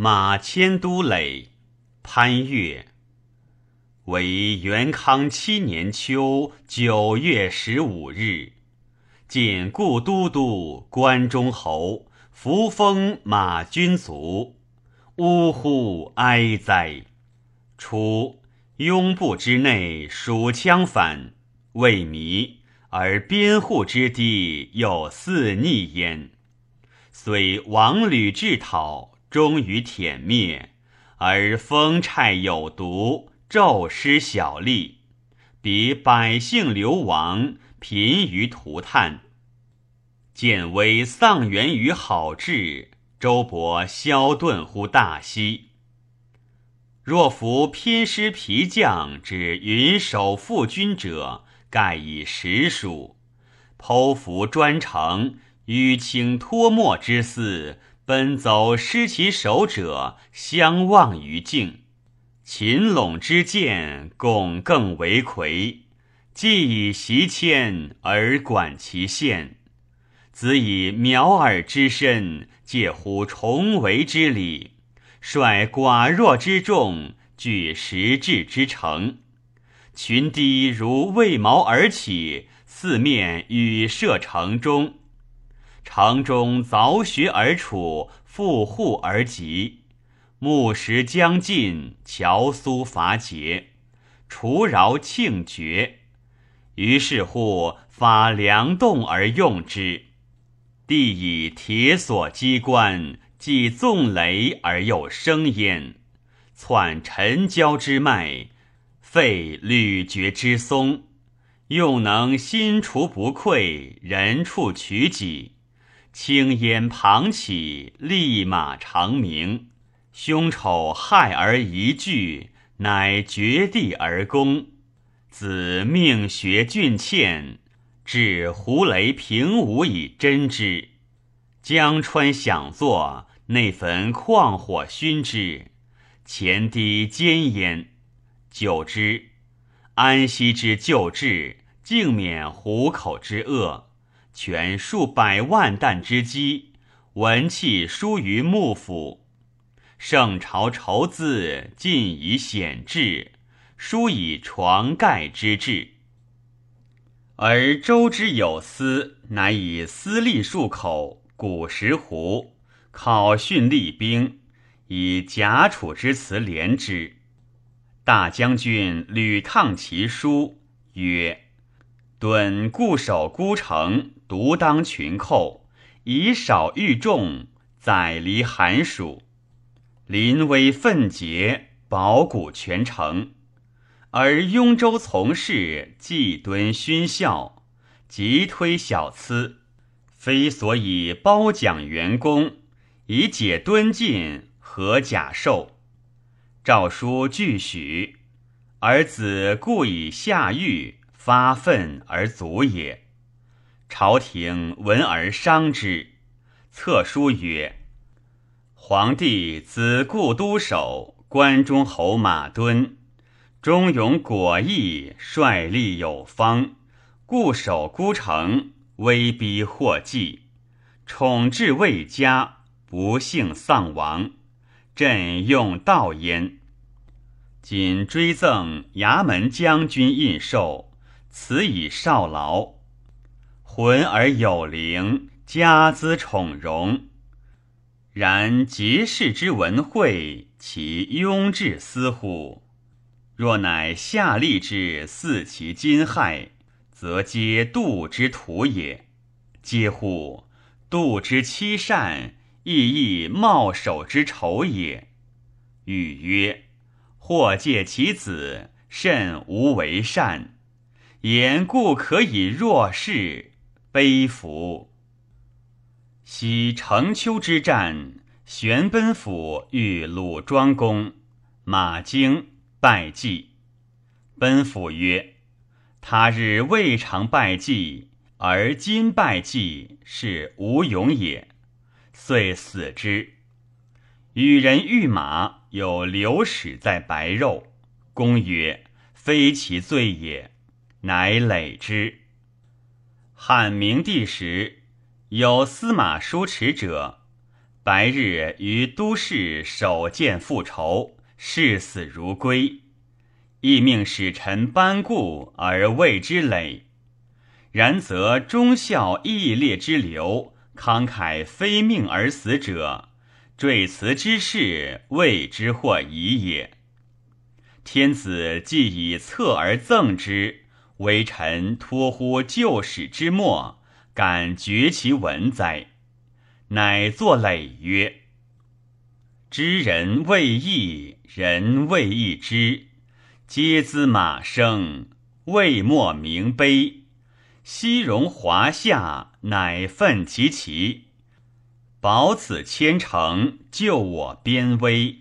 马迁都垒，潘岳。为元康七年秋九月十五日，见故都督关中侯扶风马君卒，呜呼哀哉！初，雍部之内蜀羌反，未靡，而边户之地有四逆焉。虽王吕制讨，终于殄灭，而风虿有毒。骤失小利，彼百姓流亡，贫于涂炭。见微丧元于好志，周勃消遁乎大西。若夫偏师皮将之云守父君者，盖以实属。剖腹专程，淤青脱没之肆，奔走失其手者，相望于境。秦陇之见，拱更为魁。既以袭迁而管其县，子以苗耳之身，介乎重围之礼，率寡弱之众，据实质之城。群堤如为矛而起，四面与射城中。城中凿穴而处，复户而集。木石将尽，樵苏伐竭，除饶庆绝。于是乎发梁洞而用之。地以铁索机关，既纵雷而又生焉。窜沉蛟之脉，废屡绝之松，用能心除不愧，人处取己。青烟庞起，立马长鸣。凶丑害而一聚，乃绝地而攻。子命学俊倩，至胡雷平武以真之。江川响作，内焚旷火熏之，前堤坚焉。久之，安息之旧治，竟免虎口之恶，全数百万担之积，文器疏于幕府。圣朝筹资尽以显志，书以床盖之志。而周之有司，乃以私立数口，古石壶，考训立兵，以贾楚之辞连之。大将军屡抗其书，曰：“敦固守孤城，独当群寇，以少御众，载离寒暑。”临危奋节，保谷全城；而雍州从事既敦勋孝，急推小疵，非所以褒奖员工，以解敦进，和甲授。诏书具许，而子故以下狱，发愤而卒也。朝廷闻而伤之，册书曰。皇帝子故都守关中侯马敦，忠勇果毅，率力有方，固守孤城，威逼祸计，宠至未佳，不幸丧亡。朕用道焉。仅追赠衙门将军印绶，此以少劳，浑而有灵，家资宠荣。然即世之文惠，其庸至思乎？若乃下吏之祀其金害，则皆度之徒也。嗟乎！度之欺善，亦亦冒守之仇也。语曰：或借其子，甚无为善，言故可以若是，悲夫！昔城丘之战，玄奔府遇鲁庄公，马惊拜祭。奔府曰：“他日未尝败绩，而今败绩，是无勇也。”遂死之。与人御马，有流矢在白肉。公曰：“非其罪也。”乃累之。汉明帝时。有司马叔持者，白日于都市守剑复仇，视死如归。亦命使臣班固而谓之累。然则忠孝义烈之流，慷慨非命而死者，坠辞之事，谓之或疑也。天子既以策而赠之，微臣托乎旧史之末，敢绝其文哉？乃作累曰：“知人未义，人未义之。”皆资马生，未莫名碑。昔戎华夏，乃奋其旗。保此千城，救我边危。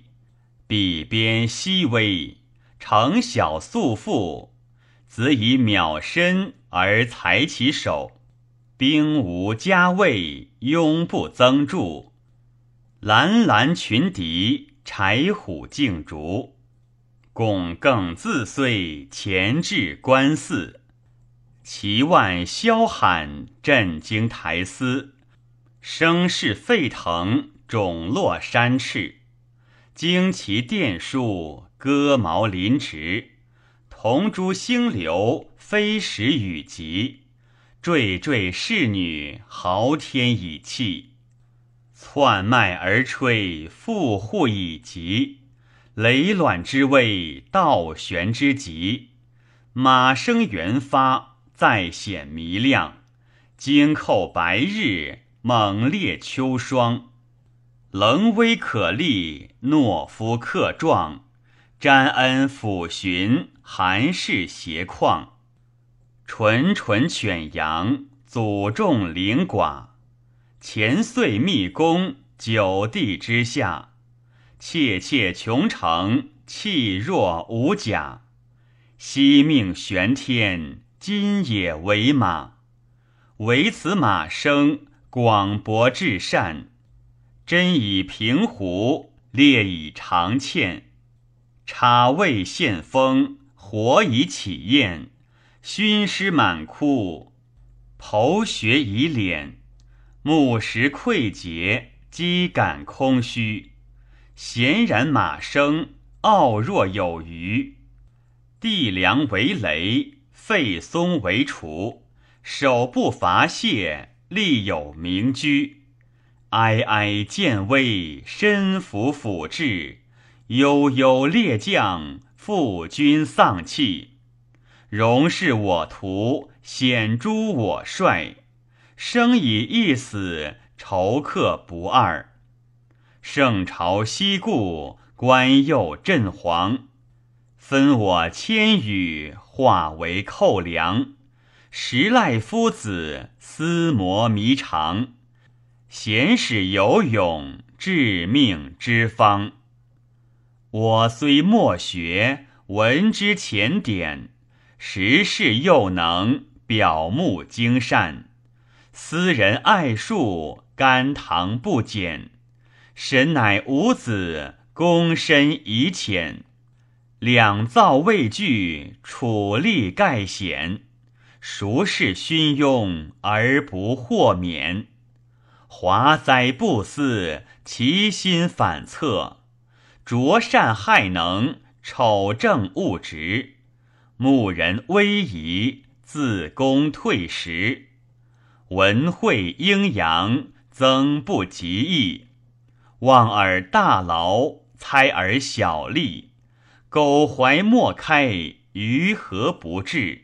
彼边西危，城小素富，子以渺身而裁其手。兵无加位，庸不增助。蓝蓝群敌，柴虎竞逐。共更自遂，前至观寺，其万萧喊，震惊台司，声势沸腾，冢落山赤，旌旗电数，戈矛临直，铜珠星流，飞石雨急，惴惴侍女，嚎天以泣，窜麦而吹，复户以急。雷卵之位，倒悬之极；马声元发，再显弥亮。惊扣白日，猛烈秋霜。棱威可立，懦夫克壮。沾恩抚寻，寒氏斜旷。纯纯犬羊，祖众灵寡。前岁密宫，九地之下。切切穷城，气若无甲；昔命玄天，今也为马。唯此马生，广博至善。真以平湖，列以长堑。插未献风，火已起焰。熏湿满窟，剖穴以敛。木石溃竭，肌感空虚。闲然马生，傲若有余。地梁为雷，废松为杵。手不伐谢，力有明居。哀哀见危，身服辅至。悠悠列将，负君丧气。荣是我徒，显诸我帅。生以一死，仇克不二。圣朝西顾，官右镇皇，分我千羽，化为寇粮。时赖夫子，思磨弥长。贤使有勇，致命之方。我虽莫学，闻之浅典；时事又能，表目精善。斯人爱术，甘棠不减。神乃五子，躬身以浅；两造未具，处力盖显。孰是勋庸而不获免？华哉不思，其心反侧。拙善害能，丑正误直。牧人威仪，自宫退时。文惠阴阳，增不及义。望尔大劳，猜尔小利，苟怀莫开，于何不至？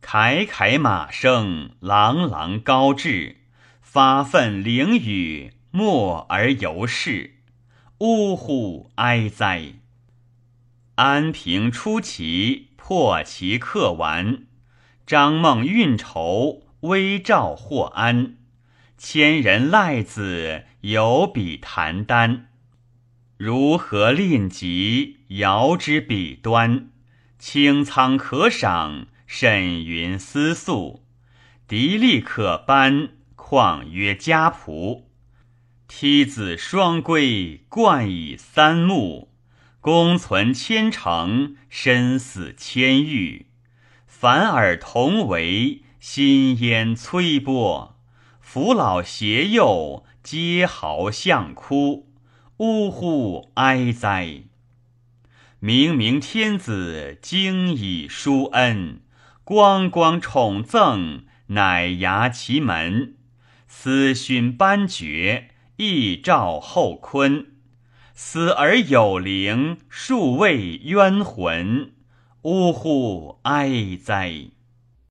凯凯马声，朗朗高志，发愤凌雨，默而游世。呜呼哀哉！安平出奇，破其客完。张梦运筹，微照或安。千人赖子，有比谈丹。如何令吉，遥之彼端。清仓可赏，沈云思素。砥砺可搬，况曰家仆。梯子双归，冠以三木。功存千乘，身死千玉。凡尔同为，心烟摧波。扶老携幼，皆豪相哭，呜呼哀哉！明明天子经以殊恩，光光宠赠，乃牙其门。思勋颁爵，亦召后坤。死而有灵，数位冤魂。呜呼哀哉！